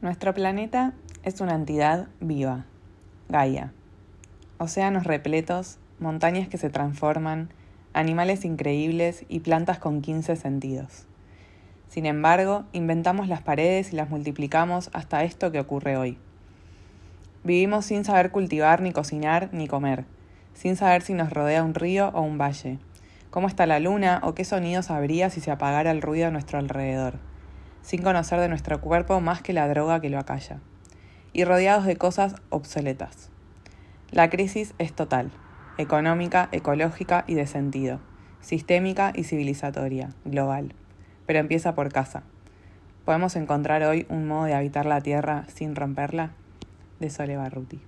Nuestro planeta es una entidad viva, Gaia. Océanos repletos, montañas que se transforman, animales increíbles y plantas con 15 sentidos. Sin embargo, inventamos las paredes y las multiplicamos hasta esto que ocurre hoy. Vivimos sin saber cultivar, ni cocinar, ni comer, sin saber si nos rodea un río o un valle, cómo está la luna o qué sonidos habría si se apagara el ruido a nuestro alrededor sin conocer de nuestro cuerpo más que la droga que lo acalla, y rodeados de cosas obsoletas. La crisis es total, económica, ecológica y de sentido, sistémica y civilizatoria, global, pero empieza por casa. ¿Podemos encontrar hoy un modo de habitar la Tierra sin romperla? De Sole Barruti.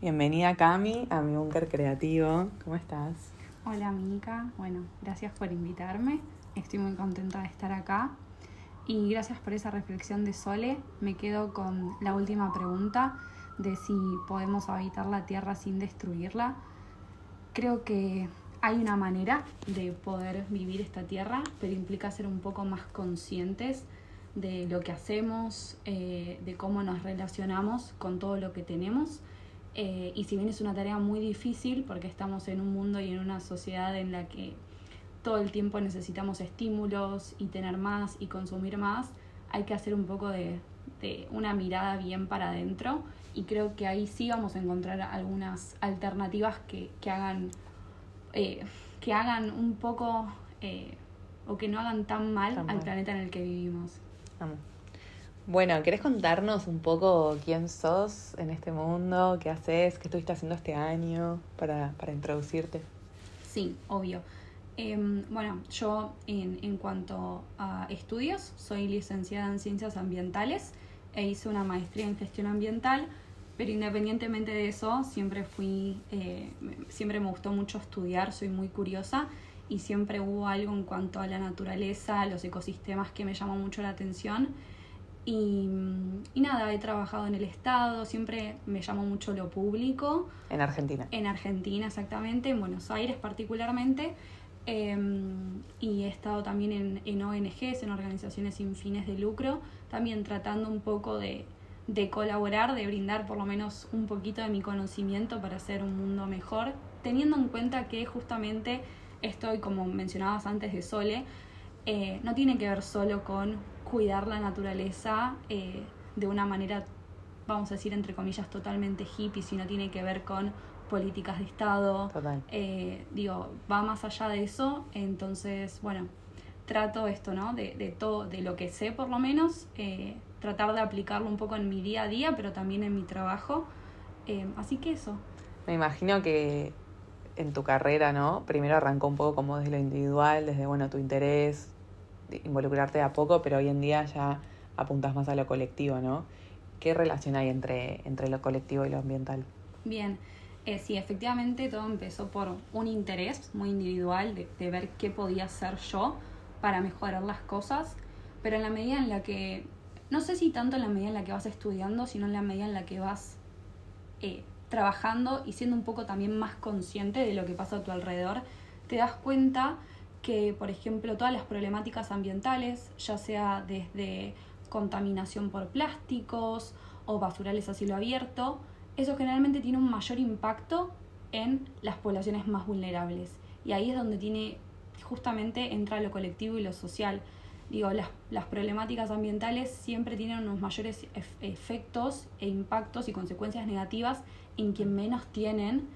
Bienvenida Cami a mi búnker creativo. ¿Cómo estás? Hola Mica, bueno, gracias por invitarme. Estoy muy contenta de estar acá. Y gracias por esa reflexión de Sole. Me quedo con la última pregunta de si podemos habitar la Tierra sin destruirla. Creo que hay una manera de poder vivir esta Tierra, pero implica ser un poco más conscientes de lo que hacemos, eh, de cómo nos relacionamos con todo lo que tenemos. Eh, y si bien es una tarea muy difícil, porque estamos en un mundo y en una sociedad en la que todo el tiempo necesitamos estímulos y tener más y consumir más, hay que hacer un poco de, una mirada bien para adentro y creo que ahí sí vamos a encontrar algunas alternativas que, hagan eh, que hagan un poco eh, o que no hagan tan mal al planeta en el que vivimos. Bueno, ¿querés contarnos un poco quién sos en este mundo? ¿Qué haces? ¿Qué estuviste haciendo este año para, para introducirte? Sí, obvio. Em, bueno, yo en, cuanto a estudios, soy licenciada en ciencias ambientales e hice una maestría en gestión ambiental, pero independientemente de eso, siempre fui, eh, siempre me gustó mucho estudiar, soy muy curiosa y siempre hubo algo en cuanto a la naturaleza, a los ecosistemas que me llamó mucho la atención. Y, y, nada, he trabajado en el Estado, siempre me llamó mucho lo público. En Argentina. En Argentina, exactamente, en Buenos Aires particularmente. Em, y he estado también en, en, ONGs, en organizaciones sin fines de lucro, también tratando un poco de, de, colaborar, de brindar por lo menos un poquito de mi conocimiento para hacer un mundo mejor, teniendo en cuenta que justamente estoy, como mencionabas antes de Sole, eh, no tiene que ver solo con cuidar la naturaleza eh, de una manera, vamos a decir, entre comillas, totalmente hippie, sino tiene que ver con políticas de Estado. Eh, digo, va más allá de eso. Entonces, bueno, trato esto, ¿no? De, de todo, de lo que sé por lo menos, eh, tratar de aplicarlo un poco en mi día a día, pero también en mi trabajo. Eh, así que eso. Me imagino que en tu carrera, ¿no? Primero arrancó un poco como desde lo individual, desde, bueno, tu interés, involucrarte a poco, pero hoy en día ya apuntas más a lo colectivo, ¿no? ¿Qué relación hay entre, entre lo colectivo y lo ambiental? Bien, eh, sí, efectivamente todo empezó por un interés muy individual de, ver qué podía hacer yo para mejorar las cosas, pero en la medida en la que, no sé si tanto en la medida en la que vas estudiando, sino en la medida en la que vas eh, trabajando y siendo un poco también más consciente de lo que pasa a tu alrededor, te das cuenta que, por ejemplo, todas las problemáticas ambientales, ya sea desde contaminación por plásticos o basurales a cielo abierto, eso generalmente tiene un mayor impacto en las poblaciones más vulnerables. Y ahí es donde tiene, justamente entra lo colectivo y lo social. Digo, las, las problemáticas ambientales siempre tienen unos mayores efectos e impactos y consecuencias negativas en quien menos tienen.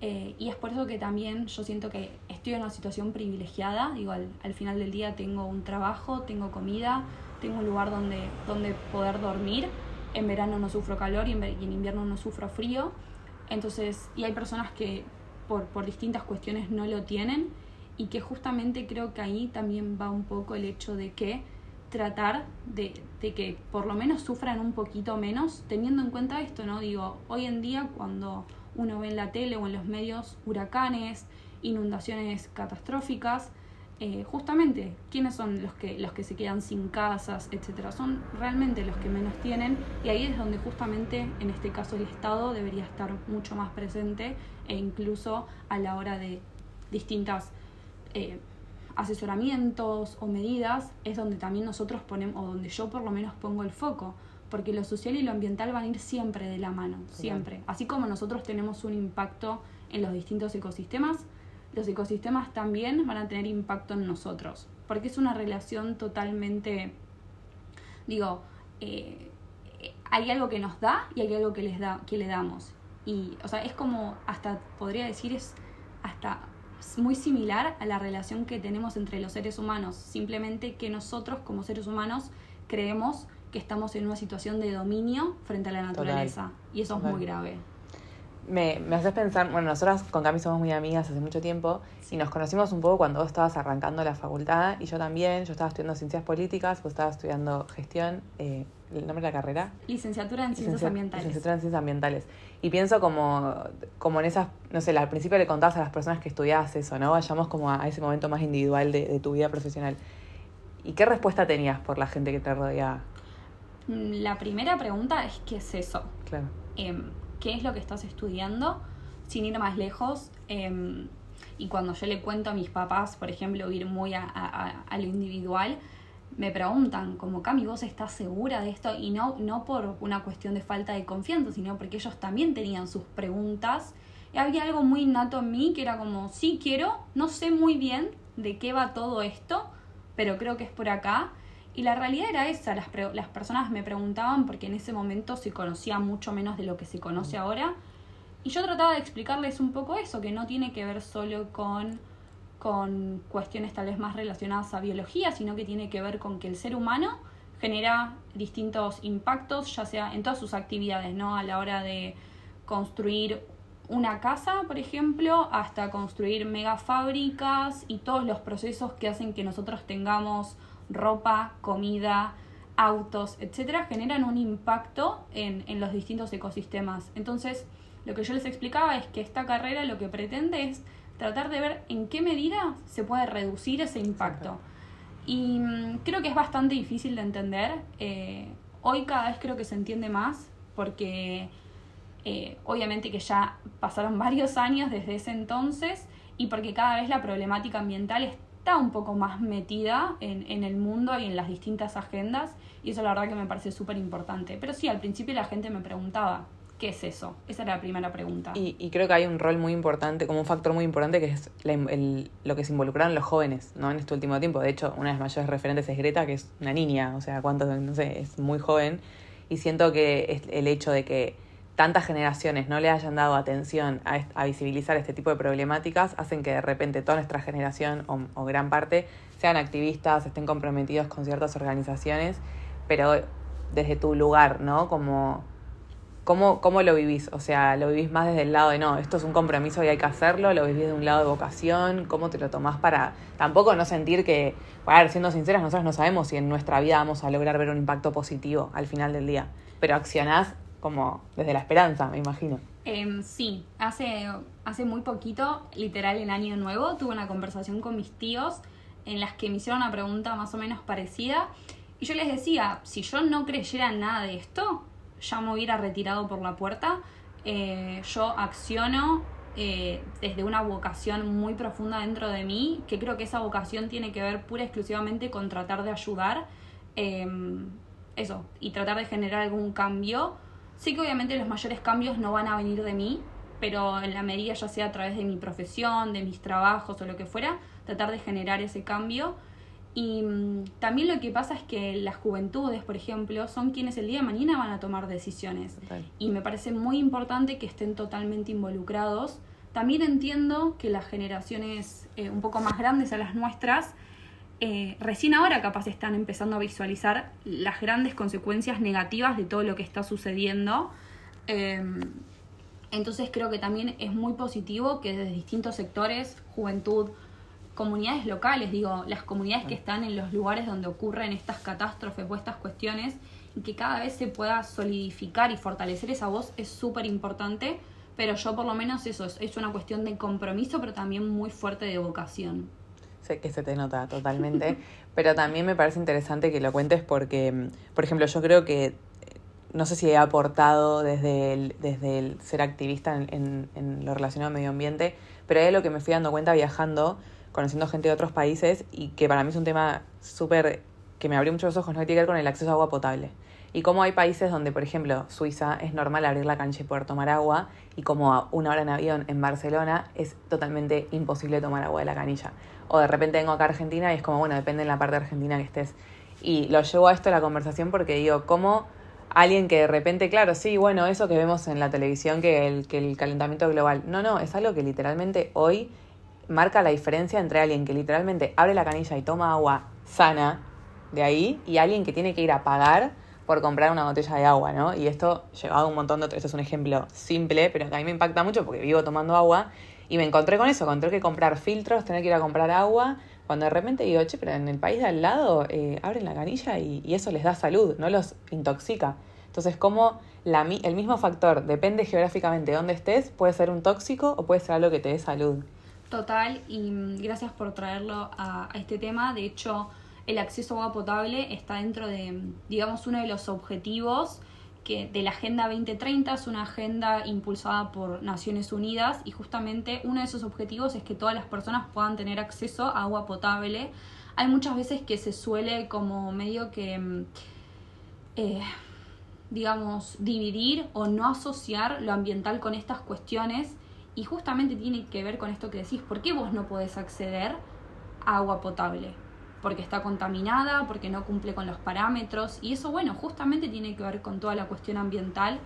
Eh, y es por eso que también yo siento que estoy en una situación privilegiada. Digo, al, al, final del día tengo un trabajo, tengo comida, tengo un lugar donde, donde poder dormir en verano no sufro calor y en, invierno no sufro frío. Entonces, y hay personas que por, por distintas cuestiones no lo tienen y que justamente creo que ahí también va un poco el hecho de que tratar de, de, que por lo menos sufran un poquito menos, teniendo en cuenta esto, ¿no? Digo, hoy en día cuando uno ve en la tele o en los medios huracanes, inundaciones catastróficas, eh, justamente quiénes son los que, los que se quedan sin casas, etcétera. Son realmente los que menos tienen y ahí es donde justamente en este caso el Estado debería estar mucho más presente e incluso a la hora de distintas eh, asesoramientos o medidas es donde también nosotros ponemos, o donde yo por lo menos pongo el foco, porque lo social y lo ambiental van a ir siempre de la mano, siempre. Así como nosotros tenemos un impacto en los distintos ecosistemas, los ecosistemas también van a tener impacto en nosotros, porque es una relación totalmente, digo, eh, hay algo que nos da y hay algo que, les da, que le damos. Y, o sea, es como, hasta podría decir, es hasta muy similar a la relación que tenemos entre los seres humanos, simplemente que nosotros como seres humanos creemos que estamos en una situación de dominio frente a la naturaleza y eso es muy grave. Me, me haces pensar, bueno, nosotras con Cami somos muy amigas hace mucho tiempo y nos conocimos un poco cuando vos estabas arrancando la facultad y yo también, yo estaba estudiando ciencias políticas, vos estabas estudiando gestión, eh, ¿el nombre de la carrera? Licenciatura en ciencias ambientales. Licenciatura en ciencias ambientales. Y pienso como, como en esas, no sé, al principio le contabas a las personas que estudiabas eso, ¿no? Vayamos como a, ese momento más individual de, de tu vida profesional. ¿Y qué respuesta tenías por la gente que te rodeaba? Mm, la primera pregunta es ¿qué es eso? Claro. Em, ¿Qué es lo que estás estudiando? Sin ir más lejos. Em, y cuando yo le cuento a mis papás, por ejemplo, ir muy a, lo individual, me preguntan, como Cami, ¿vos estás segura de esto? Y no, no por una cuestión de falta de confianza, sino porque ellos también tenían sus preguntas. Y había algo muy innato en mí que era como, sí quiero, no sé muy bien de qué va todo esto, pero creo que es por acá. Y la realidad era esa, las, las personas me preguntaban porque en ese momento se conocía mucho menos de lo que se conoce ahora. Y yo trataba de explicarles un poco eso, que no tiene que ver solo con, con cuestiones tal vez más relacionadas a biología, sino que tiene que ver con que el ser humano genera distintos impactos, ya sea en todas sus actividades, ¿no? A la hora de construir una casa, por ejemplo, hasta construir megafábricas y todos los procesos que hacen que nosotros tengamos ropa, comida, autos, etcétera, generan un impacto en, en, los distintos ecosistemas. Entonces, lo que yo les explicaba es que esta carrera lo que pretende es tratar de ver en qué medida se puede reducir ese impacto. Y mm, creo que es bastante difícil de entender. Eh, hoy cada vez creo que se entiende más porque eh, obviamente que ya pasaron varios años desde ese entonces y porque cada vez la problemática ambiental es está un poco más metida en, en, el mundo y en las distintas agendas y eso la verdad que me parece súper importante. Pero sí, al principio la gente me preguntaba, ¿qué es eso? Esa era la primera pregunta. Y, y creo que hay un rol muy importante, como un factor muy importante, que es el, lo que se involucraron los jóvenes ¿no? en este último tiempo. De hecho, una de las mayores referentes es Greta, que es una niña, o sea, cuánto, no sé, es muy joven. Y siento que es el hecho de que tantas generaciones no le hayan dado atención a, visibilizar este tipo de problemáticas hacen que de repente toda nuestra generación o, gran parte sean activistas, estén comprometidos con ciertas organizaciones, pero desde tu lugar, ¿no? Como, ¿cómo, ¿Cómo lo vivís? O sea, ¿lo vivís más desde el lado de no, esto es un compromiso y hay que hacerlo? ¿Lo vivís de un lado de vocación? ¿Cómo te lo tomás para tampoco no sentir que, a ver, siendo sinceras, nosotros no sabemos si en nuestra vida vamos a lograr ver un impacto positivo al final del día, pero accionás como desde la esperanza, me imagino. Em, sí, hace, hace muy poquito, literal en Año Nuevo, tuve una conversación con mis tíos en las que me hicieron una pregunta más o menos parecida. Y yo les decía, si yo no creyera nada de esto, ya me hubiera retirado por la puerta. Eh, yo acciono eh, desde una vocación muy profunda dentro de mí, que creo que esa vocación tiene que ver pura y exclusivamente con tratar de ayudar, em, eso, y tratar de generar algún cambio Sí que obviamente los mayores cambios no van a venir de mí, pero en la medida ya sea a través de mi profesión, de mis trabajos o lo que fuera, tratar de generar ese cambio. Y mm, también lo que pasa es que las juventudes, por ejemplo, son quienes el día de mañana van a tomar decisiones. Y me parece muy importante que estén totalmente involucrados. También entiendo que las generaciones eh, un poco más grandes a las nuestras eh, recién ahora capaz están empezando a visualizar las grandes consecuencias negativas de todo lo que está sucediendo. Em, entonces creo que también es muy positivo que desde distintos sectores, juventud, comunidades locales, digo, las comunidades que están en los lugares donde ocurren estas catástrofes o estas cuestiones, y que cada vez se pueda solidificar y fortalecer esa voz es súper importante, pero yo por lo menos eso es, es una cuestión de compromiso, pero también muy fuerte de vocación. Sé que se te nota totalmente, pero también me parece interesante que lo cuentes porque, por ejemplo, yo creo que, no sé si he aportado desde el, desde el ser activista en, en, lo relacionado al medio ambiente, pero es lo que me fui dando cuenta viajando, conociendo gente de otros países y que para mí es un tema súper que me abrió muchos ojos, no tiene que ver con el acceso a agua potable. Y cómo hay países donde, por ejemplo, Suiza es normal abrir la cancha y poder tomar agua, y como a una hora en avión en Barcelona es totalmente imposible tomar agua de la canilla. O de repente vengo acá a Argentina y es como, bueno, depende de la parte de Argentina que estés. Y lo llevo a esto a la conversación porque digo, ¿cómo alguien que de repente, claro, sí, bueno, eso que vemos en la televisión, que el, que el calentamiento global. No, no, es algo que literalmente hoy marca la diferencia entre alguien que literalmente abre la canilla y toma agua sana de ahí y alguien que tiene que ir a pagar por comprar una botella de agua, ¿no? Y esto llevado a un montón de otros, esto es un ejemplo simple, pero que a mí me impacta mucho porque vivo tomando agua y me encontré con eso, encontré que comprar filtros, tener que ir a comprar agua, cuando de repente digo, che, pero en el país de al lado eh, abren la canilla y, y, eso les da salud, no los intoxica. Entonces, como la, el mismo factor depende geográficamente de dónde estés, puede ser un tóxico o puede ser algo que te dé salud. Total, y mm, gracias por traerlo a, a este tema. De hecho, el acceso a agua potable está dentro de, digamos, uno de los objetivos que de la Agenda 2030 es una agenda impulsada por Naciones Unidas y justamente uno de esos objetivos es que todas las personas puedan tener acceso a agua potable. Hay muchas veces que se suele como medio que, mm, eh, digamos, dividir o no asociar lo ambiental con estas cuestiones y justamente tiene que ver con esto que decís, ¿por qué vos no podés acceder a agua potable? Porque está contaminada, porque no cumple con los parámetros y eso, bueno, justamente tiene que ver con toda la cuestión ambiental.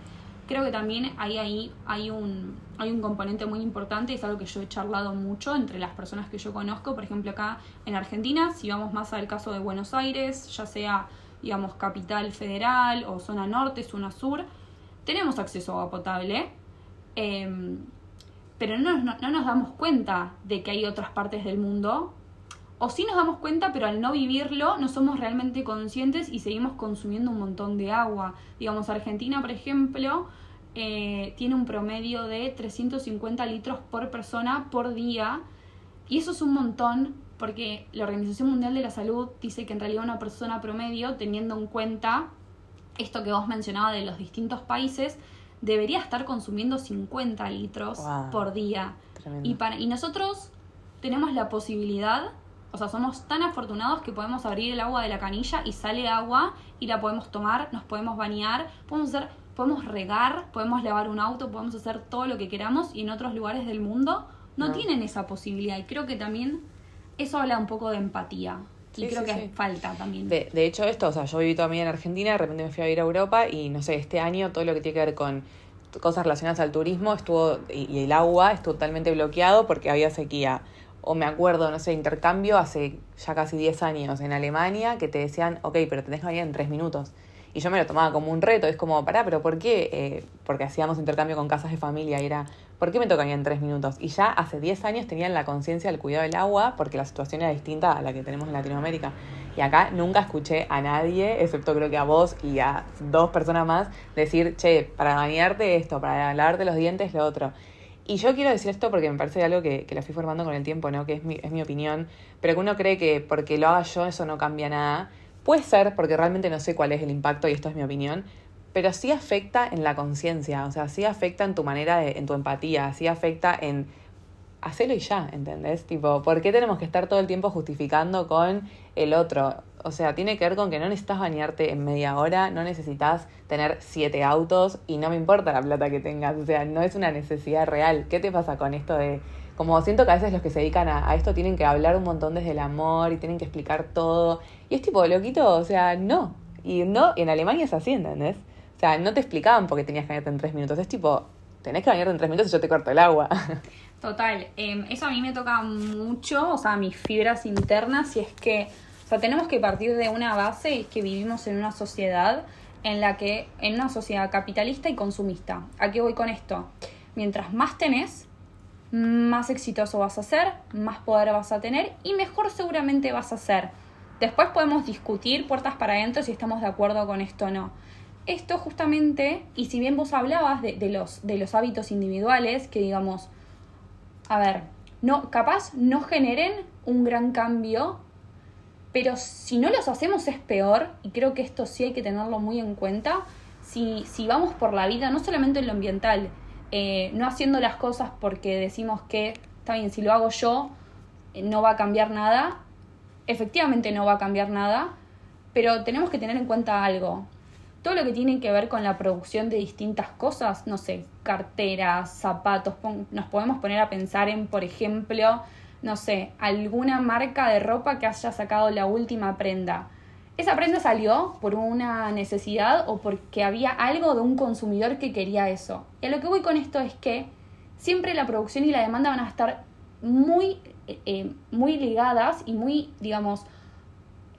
Creo que también ahí, ahí hay, un, hay un componente muy importante, es algo que yo he charlado mucho entre las personas que yo conozco, por ejemplo acá en Argentina, si vamos más al caso de Buenos Aires, ya sea, digamos, capital federal o zona norte, zona sur, tenemos acceso a agua potable, eh, pero no, no, no nos damos cuenta de que hay otras partes del mundo o sí nos damos cuenta, pero al no vivirlo no somos realmente conscientes y seguimos consumiendo un montón de agua. Digamos, Argentina, por ejemplo, eh, tiene un promedio de 350 litros por persona por día. Y eso es un montón porque la Organización Mundial de la Salud dice que en realidad una persona promedio, teniendo en cuenta esto que vos mencionabas de los distintos países, debería estar consumiendo 50 litros por día. Y, para, y nosotros tenemos la posibilidad o sea, somos tan afortunados que podemos abrir el agua de la canilla y sale agua y la podemos tomar, nos podemos bañar, podemos hacer, podemos regar, podemos lavar un auto, podemos hacer todo lo que queramos y en otros lugares del mundo no, tienen esa posibilidad. Y creo que también eso habla un poco de empatía. Y creo que falta también. De, de, hecho, esto, o sea, yo viví toda mi vida en Argentina, de repente me fui a vivir a Europa y no sé, este año todo lo que tiene que ver con cosas relacionadas al turismo estuvo y el agua estuvo totalmente bloqueado porque había sequía o me acuerdo, no sé, intercambio hace ya casi 10 años en Alemania que te decían, ok, pero tenés que bañar en 3 minutos. Y yo me lo tomaba como un reto, es como, pará, pero ¿por qué? Eh, porque hacíamos intercambio con casas de familia y era, ¿por qué me tocaría en 3 minutos? Y ya hace 10 años tenían la conciencia del cuidado del agua porque la situación era distinta a la que tenemos en Latinoamérica. Y acá nunca escuché a nadie, excepto creo que a vos y a dos personas más, decir, che, para bañarte esto, para lavarte los dientes lo otro. Y yo quiero decir esto porque me parece algo que, que la fui formando con el tiempo, ¿no? Que es mi, es mi opinión, pero que uno cree que porque lo haga yo eso no cambia nada. Puede ser, porque realmente no sé cuál es el impacto y esto es mi opinión, pero sí afecta en la conciencia, o sea, sí afecta en tu manera de, en tu empatía, sí afecta en hacerlo y ya, ¿entendés? Tipo, ¿por qué tenemos que estar todo el tiempo justificando con el otro? O sea, tiene que ver con que no necesitas bañarte en media hora, no necesitas tener siete autos y no me importa la plata que tengas. O sea, no es una necesidad real. ¿Qué te pasa con esto de.? Como siento que a veces los que se dedican a, esto tienen que hablar un montón desde el amor y tienen que explicar todo. Y es tipo, loquito, o sea, no. Y no, en Alemania es así, ¿entendés? O sea, no te explicaban por qué tenías que bañarte en tres minutos. Es tipo, tenés que bañarte en tres minutos y yo te corto el agua. Total, em, eso a mí me toca mucho, o sea, mis fibras internas, y es que sea, tenemos que partir de una base que vivimos en una sociedad en la que, en una sociedad capitalista y consumista. ¿A qué voy con esto? Mientras más tenés, más exitoso vas a ser, más poder vas a tener y mejor seguramente vas a ser. Después podemos discutir puertas para adentro si estamos de acuerdo con esto o no. Esto justamente, y si bien vos hablabas de, de, los, de los hábitos individuales, que digamos, a ver, no, capaz no generen un gran cambio pero si no los hacemos es peor, y creo que esto sí hay que tenerlo muy en cuenta, si, si vamos por la vida, no solamente en lo ambiental, eh, no haciendo las cosas porque decimos que, está bien, si lo hago yo, no va a cambiar nada. Efectivamente no va a cambiar nada, pero tenemos que tener en cuenta algo. Todo lo que tiene que ver con la producción de distintas cosas, no sé, carteras, zapatos, nos podemos poner a pensar en, por ejemplo, no sé, alguna marca de ropa que haya sacado la última prenda. Esa prenda salió por una necesidad o porque había algo de un consumidor que quería eso. Y a lo que voy con esto es que siempre la producción y la demanda van a estar muy, eh, eh, muy ligadas y muy, digamos,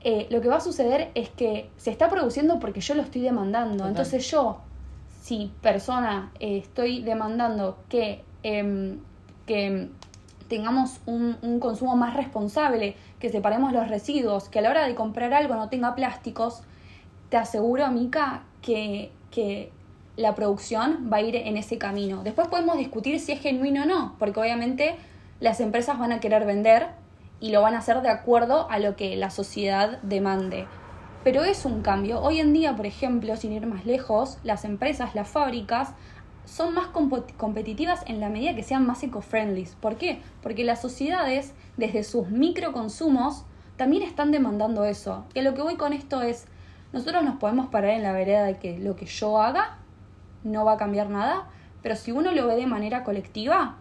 eh, lo que va a suceder es que se está produciendo porque yo lo estoy demandando. Entonces yo, si persona, estoy demandando que, em, que tengamos un, consumo más responsable, que separemos los residuos, que a la hora de comprar algo no tenga plásticos, te aseguro, Mica, que, que la producción va a ir en ese camino. Después podemos discutir si es genuino o no, porque obviamente las empresas van a querer vender y lo van a hacer de acuerdo a lo que la sociedad demande. Pero es un cambio. Hoy en día, por ejemplo, sin ir más lejos, las empresas, las fábricas, son más competitivas en la medida que sean más eco-friendly. ¿Por qué? Porque las sociedades, desde sus microconsumos, también están demandando eso. A lo que voy con esto es, nosotros nos podemos parar en la vereda de que lo que yo haga no va a cambiar nada, pero si uno lo ve de manera colectiva,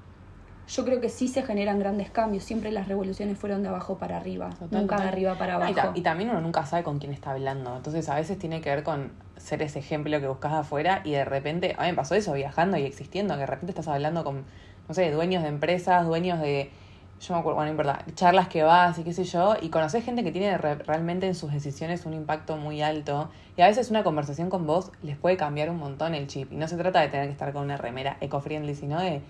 yo creo que sí se generan grandes cambios. Siempre las revoluciones fueron de abajo para arriba, nunca de arriba para abajo. Y, también uno nunca sabe con quién está hablando. Entonces a veces tiene que ver con ser ese ejemplo que buscas afuera y de repente, a mí me pasó eso viajando y existiendo, que de repente estás hablando con, no sé, dueños de empresas, dueños de, yo me acuerdo, bueno, en verdad, charlas que vas y qué sé yo, y conoces gente que tiene realmente en sus decisiones un impacto muy alto. Y a veces una conversación con vos les puede cambiar un montón el chip. Y no se trata de tener que estar con una remera eco-friendly, sino de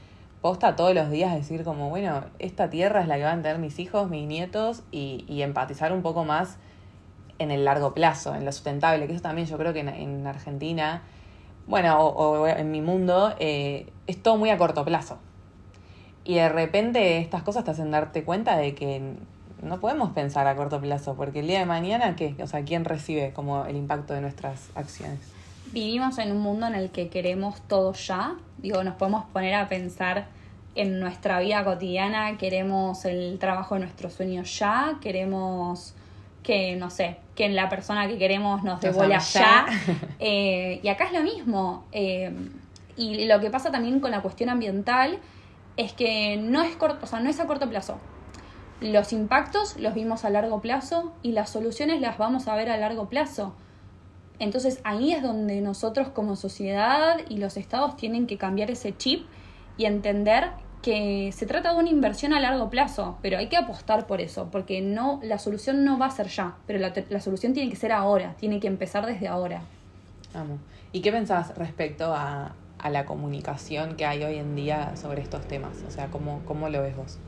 posta todos los días decir como, bueno, esta tierra es la que van a tener mis hijos, mis nietos, y, y empatizar un poco más en el largo plazo, en lo sustentable, que eso también yo creo que en, Argentina, bueno, o, en mi mundo, eh, es todo muy a corto plazo. Y de repente estas cosas te hacen darte cuenta de que no podemos pensar a corto plazo, porque el día de mañana, ¿qué? O sea, ¿quién recibe como el impacto de nuestras acciones? Vivimos en un mundo en el que queremos todo ya. Digo, nos podemos poner a pensar en nuestra vida cotidiana, queremos el trabajo de nuestros sueños ya, queremos que, no sé, que la persona que queremos nos devuelva ya. Eh, y acá es lo mismo. Eh, y lo que pasa también con la cuestión ambiental es que no es, corto, o sea, no es a corto plazo. Los impactos los vimos a largo plazo y las soluciones las vamos a ver a largo plazo. Entonces ahí es donde nosotros como sociedad y los estados tienen que cambiar ese chip y entender que se trata de una inversión a largo plazo, pero hay que apostar por eso, porque no, la solución no va a ser ya, pero la, la solución tiene que ser ahora, tiene que empezar desde ahora. Vamos. ¿Y qué pensás respecto a, a la comunicación que hay hoy en día sobre estos temas? O sea, ¿cómo, cómo lo ves vos?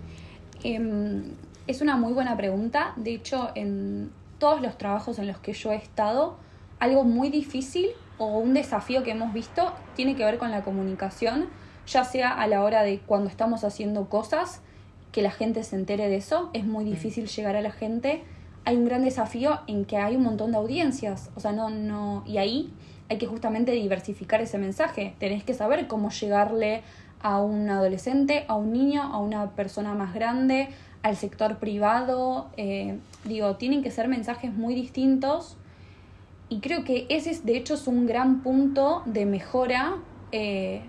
Em, es una muy buena pregunta. De hecho, en todos los trabajos en los que yo he estado, algo muy difícil o un desafío que hemos visto tiene que ver con la comunicación, ya sea a la hora de cuando estamos haciendo cosas, que la gente se entere de eso, es muy mm. difícil llegar a la gente. Hay un gran desafío en que hay un montón de audiencias, o sea, no, no, y ahí hay que justamente diversificar ese mensaje. Tenés que saber cómo llegarle a un adolescente, a un niño, a una persona más grande, al sector privado. Eh, digo, tienen que ser mensajes muy distintos. Y creo que ese, de hecho, es un gran punto de mejora, eh,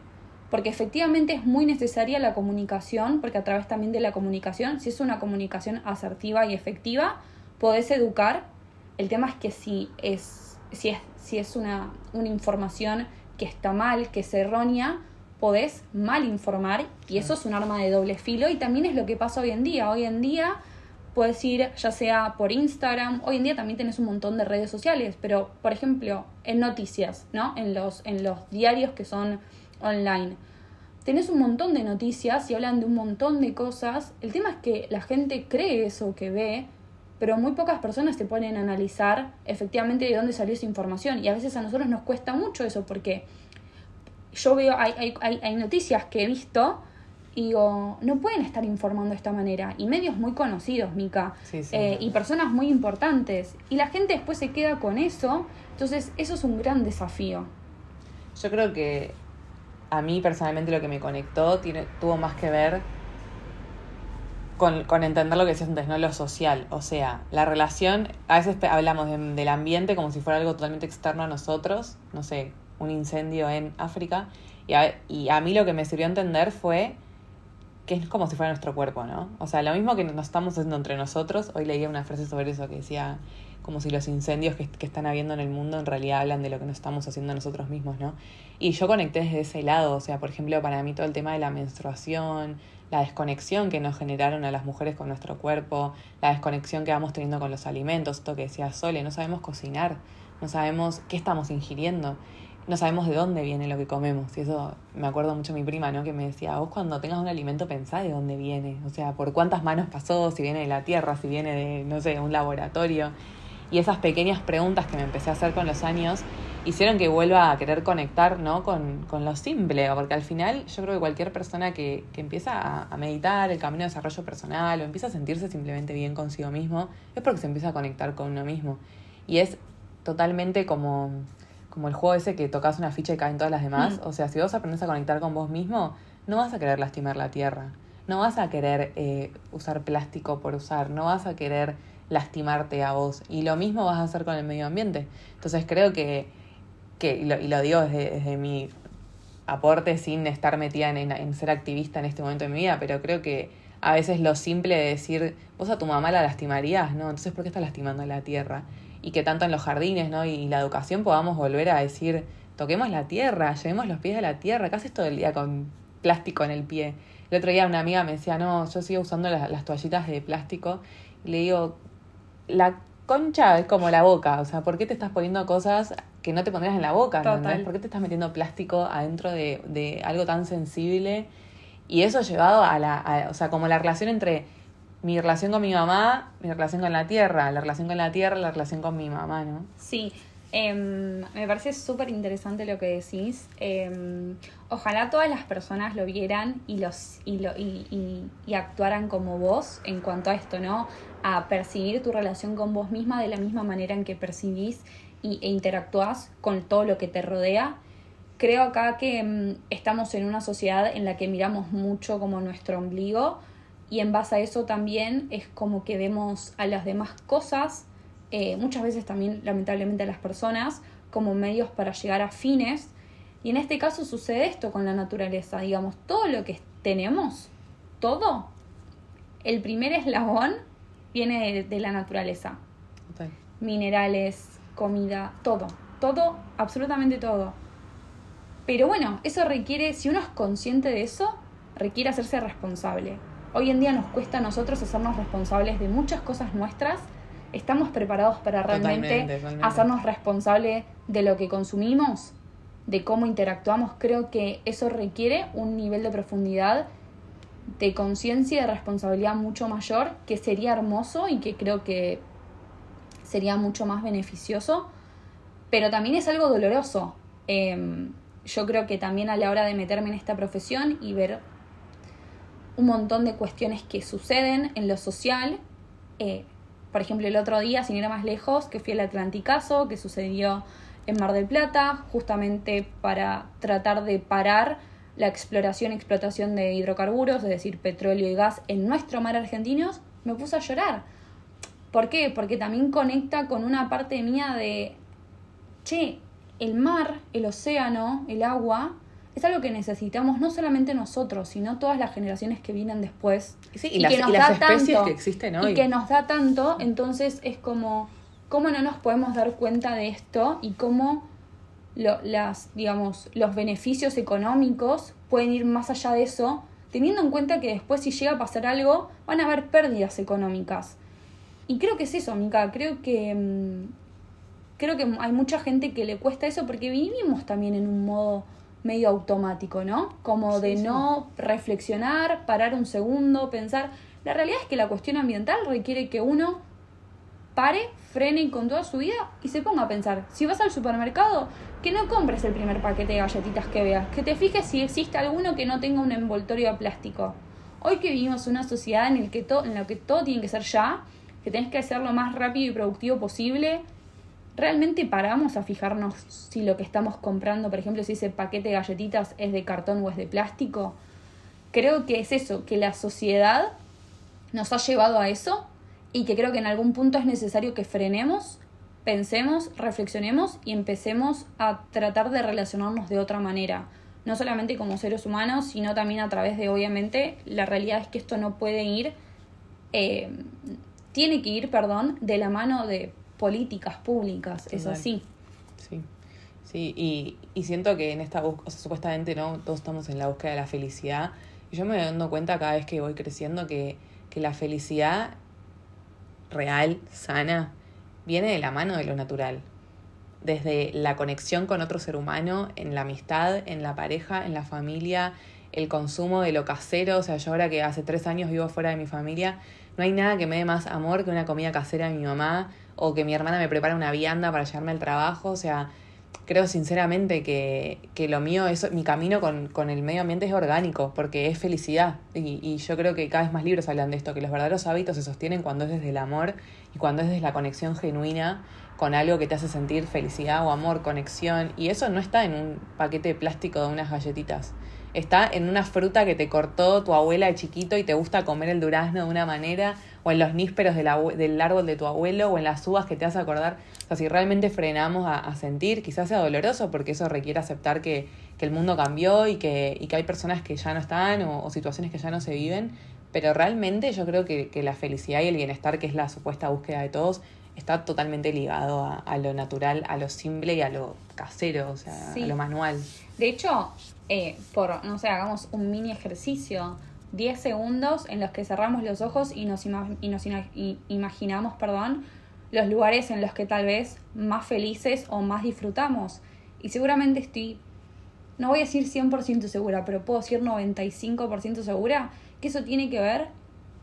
porque efectivamente es muy necesaria la comunicación, porque a través también de la comunicación, si es una comunicación asertiva y efectiva, podés educar. El tema es que si es, si es si es una, una información que está mal, que es errónea, podés mal informar y eso es un arma de doble filo y también es lo que pasa hoy en día. Hoy en día puedes ir ya sea por Instagram, hoy en día también tenés un montón de redes sociales, pero por ejemplo en noticias, ¿no? En los, en los diarios que son online. Tenés un montón de noticias y hablan de un montón de cosas. El tema es que la gente cree eso que ve pero muy pocas personas se ponen a analizar efectivamente de dónde salió esa información. Y a veces a nosotros nos cuesta mucho eso, porque yo veo, hay, hay, hay noticias que he visto y digo, no pueden estar informando de esta manera. Y medios muy conocidos, Mica, eh, y personas muy importantes. Y la gente después se queda con eso. Entonces, eso es un gran desafío. Yo creo que a mí personalmente lo que me conectó tiene, tuvo más que ver con, con, entender lo que decías antes, ¿no? Lo social. O sea, la relación, a veces hablamos del ambiente como si fuera algo totalmente externo a nosotros, no sé, un incendio en África. Y a, y a mí lo que me sirvió a entender fue que es como si fuera nuestro cuerpo, ¿no? O sea, lo mismo que nos estamos haciendo entre nosotros. Hoy leía una frase sobre eso que decía como si los incendios que, que, están habiendo en el mundo en realidad hablan de lo que nos estamos haciendo nosotros mismos, ¿no? Y yo conecté desde ese lado, o sea, por ejemplo, para mí todo el tema de la menstruación, la desconexión que nos generaron a las mujeres con nuestro cuerpo, la desconexión que vamos teniendo con los alimentos, esto que decía Sole, no sabemos cocinar, no sabemos qué estamos ingiriendo, no sabemos de dónde viene lo que comemos. Y eso me acuerdo mucho mi prima, ¿no? Que me decía, vos cuando tengas un alimento pensá de dónde viene, o sea, por cuántas manos pasó, si viene de la tierra, si viene de, no sé, un laboratorio. Y esas pequeñas preguntas que me empecé a hacer con los años hicieron que vuelva a querer conectar ¿no? con, con lo simple, porque al final yo creo que cualquier persona que, que empieza a, meditar el camino de desarrollo personal o empieza a sentirse simplemente bien consigo mismo, es porque se empieza a conectar con uno mismo. Y es totalmente como, como el juego ese que tocas una ficha y caen todas las demás. Mm. O sea, si vos aprendes a conectar con vos mismo, no vas a querer lastimar la tierra, no vas a querer eh, usar plástico por usar, no vas a querer lastimarte a vos. Y lo mismo vas a hacer con el medio ambiente. Entonces creo que que, y lo, digo desde, mi aporte sin estar metida en, ser activista en este momento de mi vida, pero creo que a veces lo simple de decir, vos a tu mamá la lastimarías, ¿no? Entonces, ¿por qué estás lastimando la tierra? Y que tanto en los jardines, ¿no? Y la educación podamos volver a decir, toquemos la tierra, llevemos los pies de la tierra, ¿qué haces todo el día con plástico en el pie? El otro día una amiga me decía, no, yo sigo usando las, las toallitas de plástico. Y le digo, la concha es como la boca, o sea, ¿por qué te estás poniendo cosas que no te pondrías en la boca? ¿Por qué te estás metiendo plástico adentro de, de algo tan sensible? Y eso llevado a la, o sea, como la relación entre mi relación con mi mamá, mi relación con la tierra, la relación con la tierra, la relación con mi mamá, ¿no? Sí, em, me parece súper interesante lo que decís. Em, ojalá todas las personas lo vieran y, los, y, lo, y, y, actuaran como vos en cuanto a esto, ¿no? A percibir tu relación con vos misma de la misma manera en que percibís y, e interactúas con todo lo que te rodea. Creo acá que mm, estamos en una sociedad en la que miramos mucho como nuestro ombligo y en base a eso también es como que vemos a las demás cosas, eh, muchas veces también lamentablemente a las personas, como medios para llegar a fines. Y en este caso sucede esto con la naturaleza, digamos, todo lo que tenemos, todo, el primer eslabón viene de, la naturaleza. Minerales, comida, todo, todo, absolutamente todo. Pero bueno, eso requiere, si uno es consciente de eso, requiere hacerse responsable. Hoy en día nos cuesta a nosotros hacernos responsables de muchas cosas nuestras. Estamos preparados para realmente hacernos responsables de lo que consumimos, de cómo interactuamos. Creo que eso requiere un nivel de profundidad, de conciencia y de responsabilidad mucho mayor, que sería hermoso y que creo que sería mucho más beneficioso, pero también es algo doloroso. Em, yo creo que también a la hora de meterme en esta profesión y ver un montón de cuestiones que suceden en lo social, eh, por ejemplo, el otro día, sin ir más lejos, que fui al Atlanticazo, que sucedió en Mar del Plata, justamente para tratar de parar la exploración y explotación de hidrocarburos, es decir, petróleo y gas en nuestro mar argentino, me puse a llorar ¿Por qué? Porque también conecta con una parte mía de, che, el mar, el océano, el agua, es algo que necesitamos no solamente nosotros, sino todas las generaciones que vienen después. y, las, que nos da especies tanto, que existen hoy. Y que nos da tanto, entonces es como, ¿cómo no nos podemos dar cuenta de esto y cómo las, digamos, los beneficios económicos pueden ir más allá de eso, teniendo en cuenta que después si llega a pasar algo, van a haber pérdidas económicas. Y creo que es eso, Mica. Creo que. Mm, creo que hay mucha gente que le cuesta eso porque vivimos también en un modo medio automático, ¿no? Como de no reflexionar, parar un segundo, pensar. La realidad es que la cuestión ambiental requiere que uno pare, frene con toda su vida y se ponga a pensar. Si vas al supermercado, que no compres el primer paquete de galletitas que veas, que te fijes si existe alguno que no tenga un envoltorio de plástico. Hoy que vivimos en una sociedad en, el que en la que todo tiene que ser ya, que tenés que hacer lo más rápido y productivo posible, ¿realmente paramos a fijarnos si lo que estamos comprando, por ejemplo, si ese paquete de galletitas es de cartón o es de plástico? Creo que es eso, que la sociedad nos ha llevado a eso y que creo que en algún punto es necesario que frenemos, pensemos, reflexionemos y empecemos a tratar de relacionarnos de otra manera. No solamente como seres humanos, sino también a través de, obviamente, la realidad es que esto no puede ir, eh, tiene que ir, perdón, de la mano de políticas públicas, es así. Sí. Sí, y, y siento que en esta búsqueda, o sea, supuestamente no, todos estamos en la búsqueda de la felicidad. Y yo me doy dando cuenta cada vez que voy creciendo que, que la felicidad real, sana, viene de la mano de lo natural. Desde la conexión con otro ser humano, en la amistad, en la pareja, en la familia, el consumo de lo casero. O sea, yo ahora que hace tres años vivo fuera de mi familia, no hay nada que me dé más amor que una comida casera de mi mamá o que mi hermana me prepara una vianda para llevarme al trabajo. O sea, creo sinceramente que, que lo mío, es, mi camino con, con, el medio ambiente es orgánico, porque es felicidad. Y, y, yo creo que cada vez más libros hablan de esto, que los verdaderos hábitos se sostienen cuando es desde el amor y cuando es desde la conexión genuina con algo que te hace sentir felicidad o amor, conexión. Y eso no está en un paquete de plástico de unas galletitas. Está en una fruta que te cortó tu abuela de chiquito y te gusta comer el durazno de una manera, o en los nísperos de la, del árbol de tu abuelo, o en las uvas que te hace acordar. O sea, si realmente frenamos a, a sentir, quizás sea doloroso, porque eso requiere aceptar que, que el mundo cambió y que, y que hay personas que ya no están o, o, situaciones que ya no se viven. Pero realmente yo creo que, que la felicidad y el bienestar, que es la supuesta búsqueda de todos, está totalmente ligado a, a, lo natural, a lo simple y a lo casero, o sea, sí. a lo manual. De hecho, eh, por, no sé, hagamos un mini ejercicio, 10 segundos en los que cerramos los ojos y nos, ima y nos y imaginamos, perdón, los lugares en los que tal vez más felices o más disfrutamos. Y seguramente estoy, no voy a decir 100% segura, pero puedo decir 95% segura que eso tiene que ver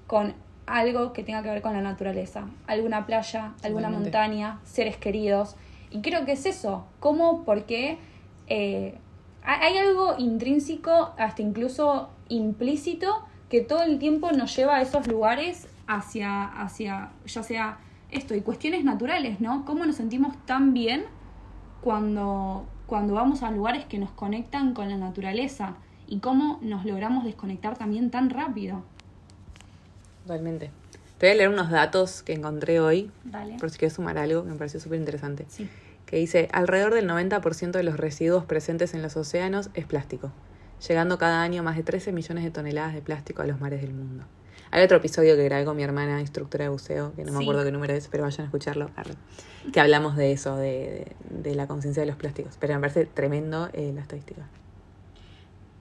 con algo que tenga que ver con la naturaleza. Alguna playa, alguna montaña, seres queridos. Y creo que es eso. ¿Cómo? ¿Por qué? Eh, hay algo intrínseco, hasta incluso implícito, que todo el tiempo nos lleva a esos lugares hacia, hacia ya sea esto, y cuestiones naturales, ¿no? ¿Cómo nos sentimos tan bien cuando, cuando vamos a lugares que nos conectan con la naturaleza? Y cómo nos logramos desconectar también tan rápido. Totalmente. Te voy a leer unos datos que encontré hoy, Dale. por si quieres sumar algo, que me pareció súper interesante. Sí. Que dice, alrededor del 90% de los residuos presentes en los océanos es plástico, llegando cada año más de 13 millones de toneladas de plástico a los mares del mundo. Hay otro episodio que grabé con mi hermana, instructora de buceo, que no me acuerdo qué número es, pero vayan a escucharlo, que hablamos de eso, de, de, de la conciencia de los plásticos. Pero me parece tremendo eh, la estadística.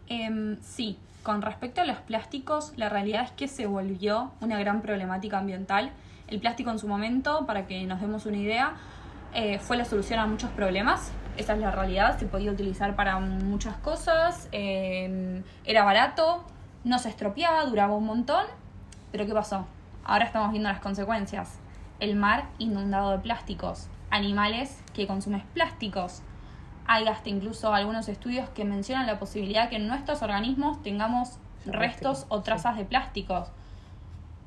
Em, sí, con respecto a los plásticos, la realidad es que se volvió una gran problemática ambiental. El plástico en su momento, para que nos demos una idea, eh, fue la solución a muchos problemas. Esa es la realidad, se podía utilizar para muchas cosas, eh, era barato, no se estropeaba, duraba un montón. Pero ¿qué pasó? Ahora estamos viendo las consecuencias. El mar inundado de plásticos, animales que consumen plásticos, hay hasta incluso algunos estudios que mencionan la posibilidad que en nuestros organismos tengamos restos o trazas de plásticos.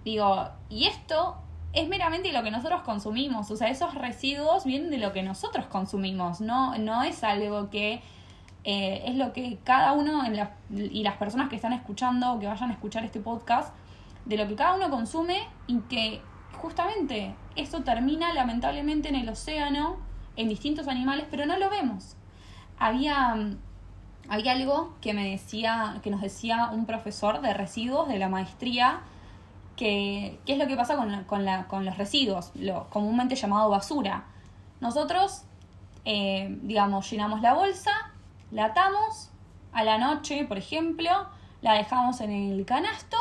Digo, y esto es meramente lo que nosotros consumimos, o sea, esos residuos vienen de lo que nosotros consumimos, no, no es algo que eh, es lo que cada uno en y las personas que están escuchando o que vayan a escuchar este podcast, de lo que cada uno consume y que justamente esto termina lamentablemente en el océano, en distintos animales, pero no lo vemos. Había, había algo que me decía, que nos decía un profesor de residuos de la maestría, que, qué es lo que pasa con, con, la, con los residuos, lo comúnmente llamado basura. Nosotros, eh, digamos, llenamos la bolsa, la atamos, a la noche, por ejemplo, la dejamos en el canasto,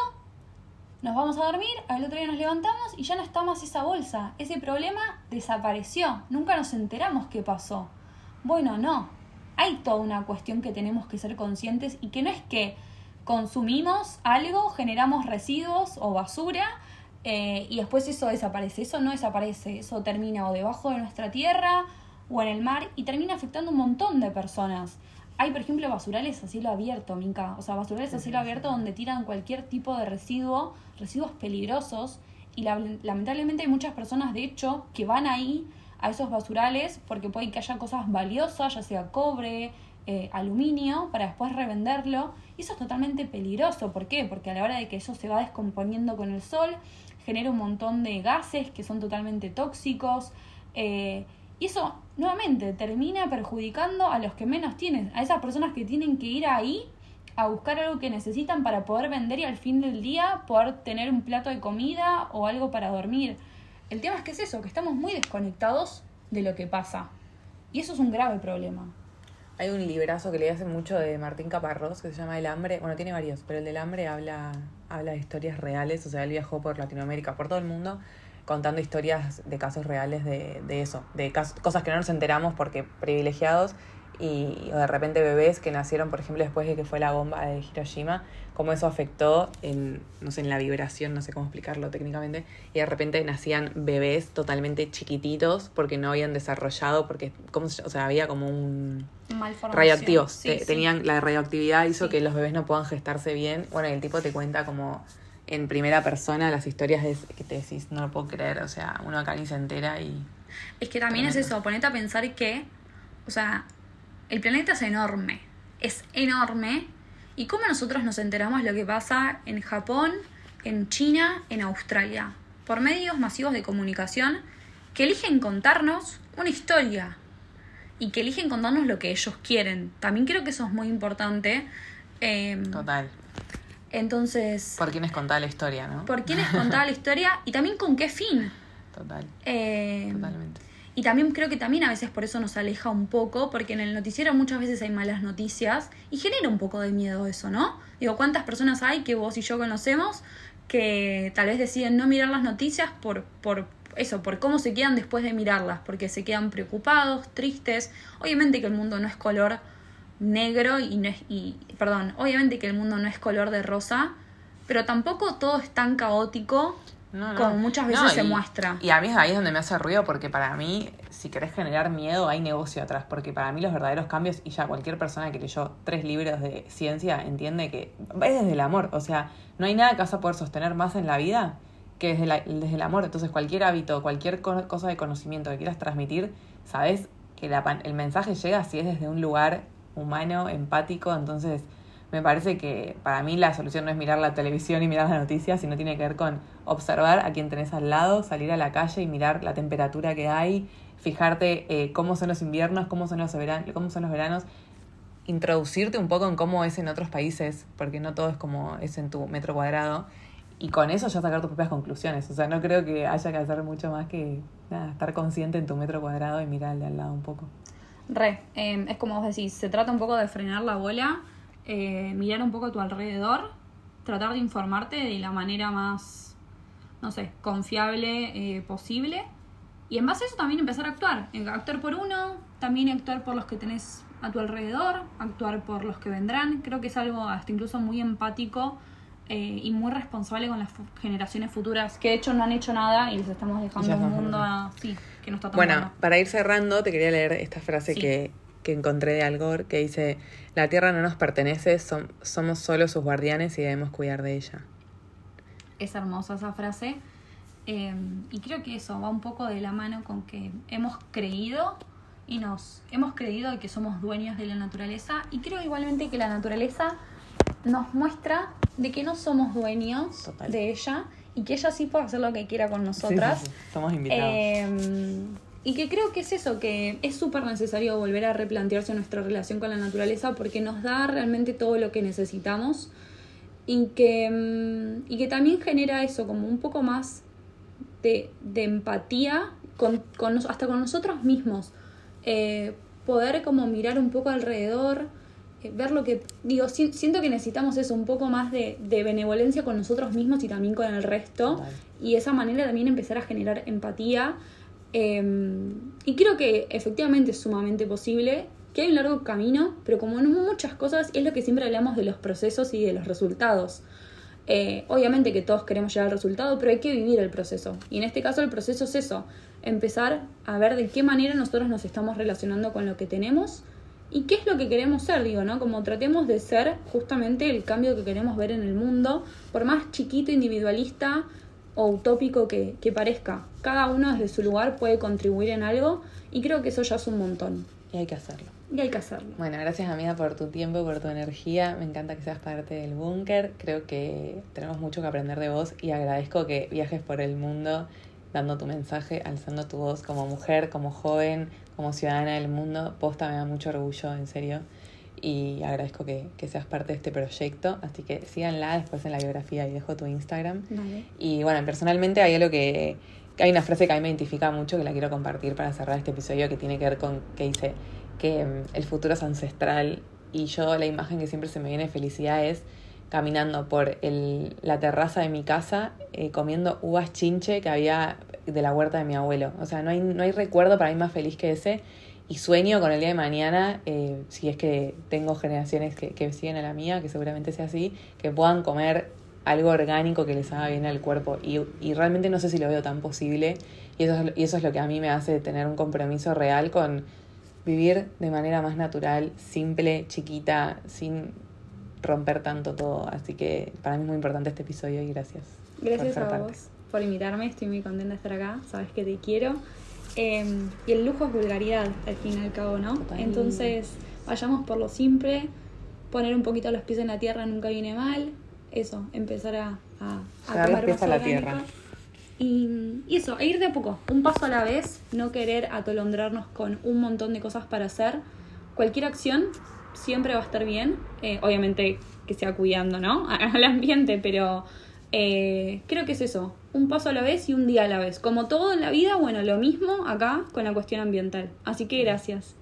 nos vamos a dormir, al otro día nos levantamos y ya no está más esa bolsa. Ese problema desapareció, nunca nos enteramos qué pasó. Bueno, no, hay toda una cuestión que tenemos que ser conscientes y que no es que consumimos algo, generamos residuos o basura eh, y después eso desaparece. Eso no desaparece, eso termina o debajo de nuestra tierra o en el mar y termina afectando a un montón de personas. Hay, por ejemplo, basurales a cielo abierto, Mica. O sea, basurales a cielo abierto donde tiran cualquier tipo de residuo, residuos peligrosos. Y la, lamentablemente hay muchas personas, de hecho, que van ahí a esos basurales porque puede que haya cosas valiosas, ya sea cobre, eh, aluminio para después revenderlo. Y eso es totalmente peligroso. ¿Por qué? Porque a la hora de que eso se va descomponiendo con el sol, genera un montón de gases que son totalmente tóxicos. Eh, y eso, nuevamente, termina perjudicando a los que menos tienen, a esas personas que tienen que ir ahí a buscar algo que necesitan para poder vender y al fin del día poder tener un plato de comida o algo para dormir. El tema es que es eso, que estamos muy desconectados de lo que pasa. Y eso es un grave problema. Hay un librazo que leí hace mucho de Martín Caparrós que se llama El hambre. Bueno, tiene varios, pero el del hambre habla, habla de historias reales. O sea, él viajó por Latinoamérica, por todo el mundo, contando historias de casos reales de, de eso, de cosas que no nos enteramos porque privilegiados y o de repente bebés que nacieron, por ejemplo, después de que fue la bomba de Hiroshima, cómo eso afectó en, no sé, en la vibración, no sé cómo explicarlo técnicamente, y de repente nacían bebés totalmente chiquititos porque no habían desarrollado, porque, ¿cómo se, o sea, había como un... Radioactivos, tenían, la radioactividad hizo que los bebés no puedan gestarse bien. Bueno, y el tipo te cuenta como en primera persona las historias de, que te decís, no lo puedo creer, o sea, uno acá ni se entera y... Es que también es eso, ponete a pensar que, o sea, el planeta es enorme, es enorme. ¿Y cómo nosotros nos enteramos lo que pasa en Japón, en China, en Australia? Por medios masivos de comunicación que eligen contarnos una historia y que eligen contarnos lo que ellos quieren. También creo que eso es muy importante. Em, Total. Entonces... Por quién es contada la historia, ¿no? Por quién es contada la historia y también con qué fin. Total. Em, Totalmente. Y también creo que también a veces por eso nos aleja un poco, porque en el noticiero muchas veces hay malas noticias y genera un poco de miedo eso, ¿no? Digo, ¿cuántas personas hay que vos y yo conocemos que tal vez deciden no mirar las noticias por, por eso, por cómo se quedan después de mirarlas, porque se quedan preocupados, tristes. Obviamente que el mundo no es color negro y no es, y, perdón, obviamente que el mundo no es color de rosa, pero tampoco todo es tan caótico como muchas veces se muestra. Y a mí ahí es donde me hace ruido porque para mí, si querés generar miedo, hay negocio atrás. Porque para mí los verdaderos cambios, y ya cualquier persona que leyó tres libros de ciencia entiende que es desde el amor. O sea, no hay nada que vas a poder sostener más en la vida que desde, desde el amor. Entonces cualquier hábito, cualquier cosa de conocimiento que quieras transmitir, sabes que el mensaje llega si es desde un lugar humano, empático. Entonces me parece que para mí la solución no es mirar la televisión y mirar las noticias, sino tiene que ver con observar a quien tenés al lado, salir a la calle y mirar la temperatura que hay, fijarte eh, cómo son los inviernos, cómo son los, veranos, cómo son los veranos, introducirte un poco en cómo es en otros países, porque no todo es como es en tu metro cuadrado, y con eso ya sacar tus propias conclusiones. O sea, no creo que haya que hacer mucho más que estar consciente en tu metro cuadrado y mirar al de al lado un poco. Re, eh, es como vos decís, se trata un poco de frenar la bola eh, mirar un poco a tu alrededor, tratar de informarte de la manera más, no sé, confiable eh, posible. Y en base a eso también empezar a actuar. Actuar por uno, también actuar por los que tenés a tu alrededor, actuar por los que vendrán. Creo que es algo hasta incluso muy empático eh, y muy responsable con las generaciones futuras, que de hecho no han hecho nada y les estamos dejando un mundo así, que no está tan Bueno, para ir cerrando, te quería leer esta frase que que encontré de Algor que dice, la tierra no nos pertenece, somos solo sus guardianes y debemos cuidar de ella. Es hermosa esa frase. Em, y creo que eso va un poco de la mano con que hemos creído y nos hemos creído que somos dueños de la naturaleza y creo igualmente que la naturaleza nos muestra de que no somos dueños de ella y que ella sí puede hacer lo que quiera con nosotras. Somos invitados. Em, y que creo que es eso, que es súper necesario volver a replantearse nuestra relación con la naturaleza porque nos da realmente todo lo que necesitamos y que, mm, y que también genera eso, como un poco más de, empatía con, hasta con nosotros mismos. Eh, poder como mirar un poco alrededor, eh, ver lo que... Digo, siento que necesitamos eso, un poco más de, de benevolencia con nosotros mismos y también con el resto. Y de esa manera también empezar a generar empatía Em, y creo que efectivamente es sumamente posible, que hay un largo camino, pero como en muchas cosas es lo que siempre hablamos de los procesos y de los resultados. Eh, obviamente que todos queremos llegar al resultado, pero hay que vivir el proceso. Y en este caso el proceso es eso, empezar a ver de qué manera nosotros nos estamos relacionando con lo que tenemos y qué es lo que queremos ser, digo, ¿no? Como tratemos de ser justamente el cambio que queremos ver en el mundo, por más chiquito, individualista o utópico que, parezca. Cada uno desde su lugar puede contribuir en algo y creo que eso ya es un montón. Y hay que hacerlo. y hay que hacerlo. Bueno, gracias amiga por tu tiempo, por tu energía. Me encanta que seas parte del búnker. Creo que tenemos mucho que aprender de vos y agradezco que viajes por el mundo dando tu mensaje, alzando tu voz como mujer, como joven, como ciudadana del mundo. Posta me da mucho orgullo, en serio. Y agradezco que, que seas parte de este proyecto. Así que síganla después en la biografía y dejo tu Instagram. Y bueno, personalmente hay algo que, que hay una frase que a mí me identifica mucho que la quiero compartir para cerrar este episodio que tiene que ver con que dice que mm, el futuro es ancestral y yo la imagen que siempre se me viene de felicidad es caminando por el, la terraza de mi casa eh, comiendo uvas chinche que había de la huerta de mi abuelo. O sea, no hay, no hay recuerdo para mí más feliz que ese y sueño con el día de mañana, eh, si es que tengo generaciones que, que siguen a la mía, que seguramente sea así, que puedan comer algo orgánico que les haga bien al cuerpo. Y, y realmente no sé si lo veo tan posible. Y eso, es, y eso es lo que a mí me hace tener un compromiso real con vivir de manera más natural, simple, chiquita, sin romper tanto todo. Así que para mí es muy importante este episodio y gracias. Gracias a vos por invitarme, estoy muy contenta de estar acá, sabes que te quiero. Eh, y el lujo es vulgaridad, al fin y al cabo, ¿no? Entonces, vayamos por lo simple, poner un poquito los pies en la tierra nunca viene mal, eso, empezar a, a, a Llevar los pies a la tierra. Y, y eso, e ir de a poco, un paso a la vez, no querer atolondrarnos con un montón de cosas para hacer. Cualquier acción siempre va a estar bien, eh, obviamente que sea cuidando, ¿no? Al ambiente, pero eh, creo que es eso, un paso a la vez y un día a la vez. Como todo en la vida, bueno, lo mismo acá con la cuestión ambiental. Así que gracias.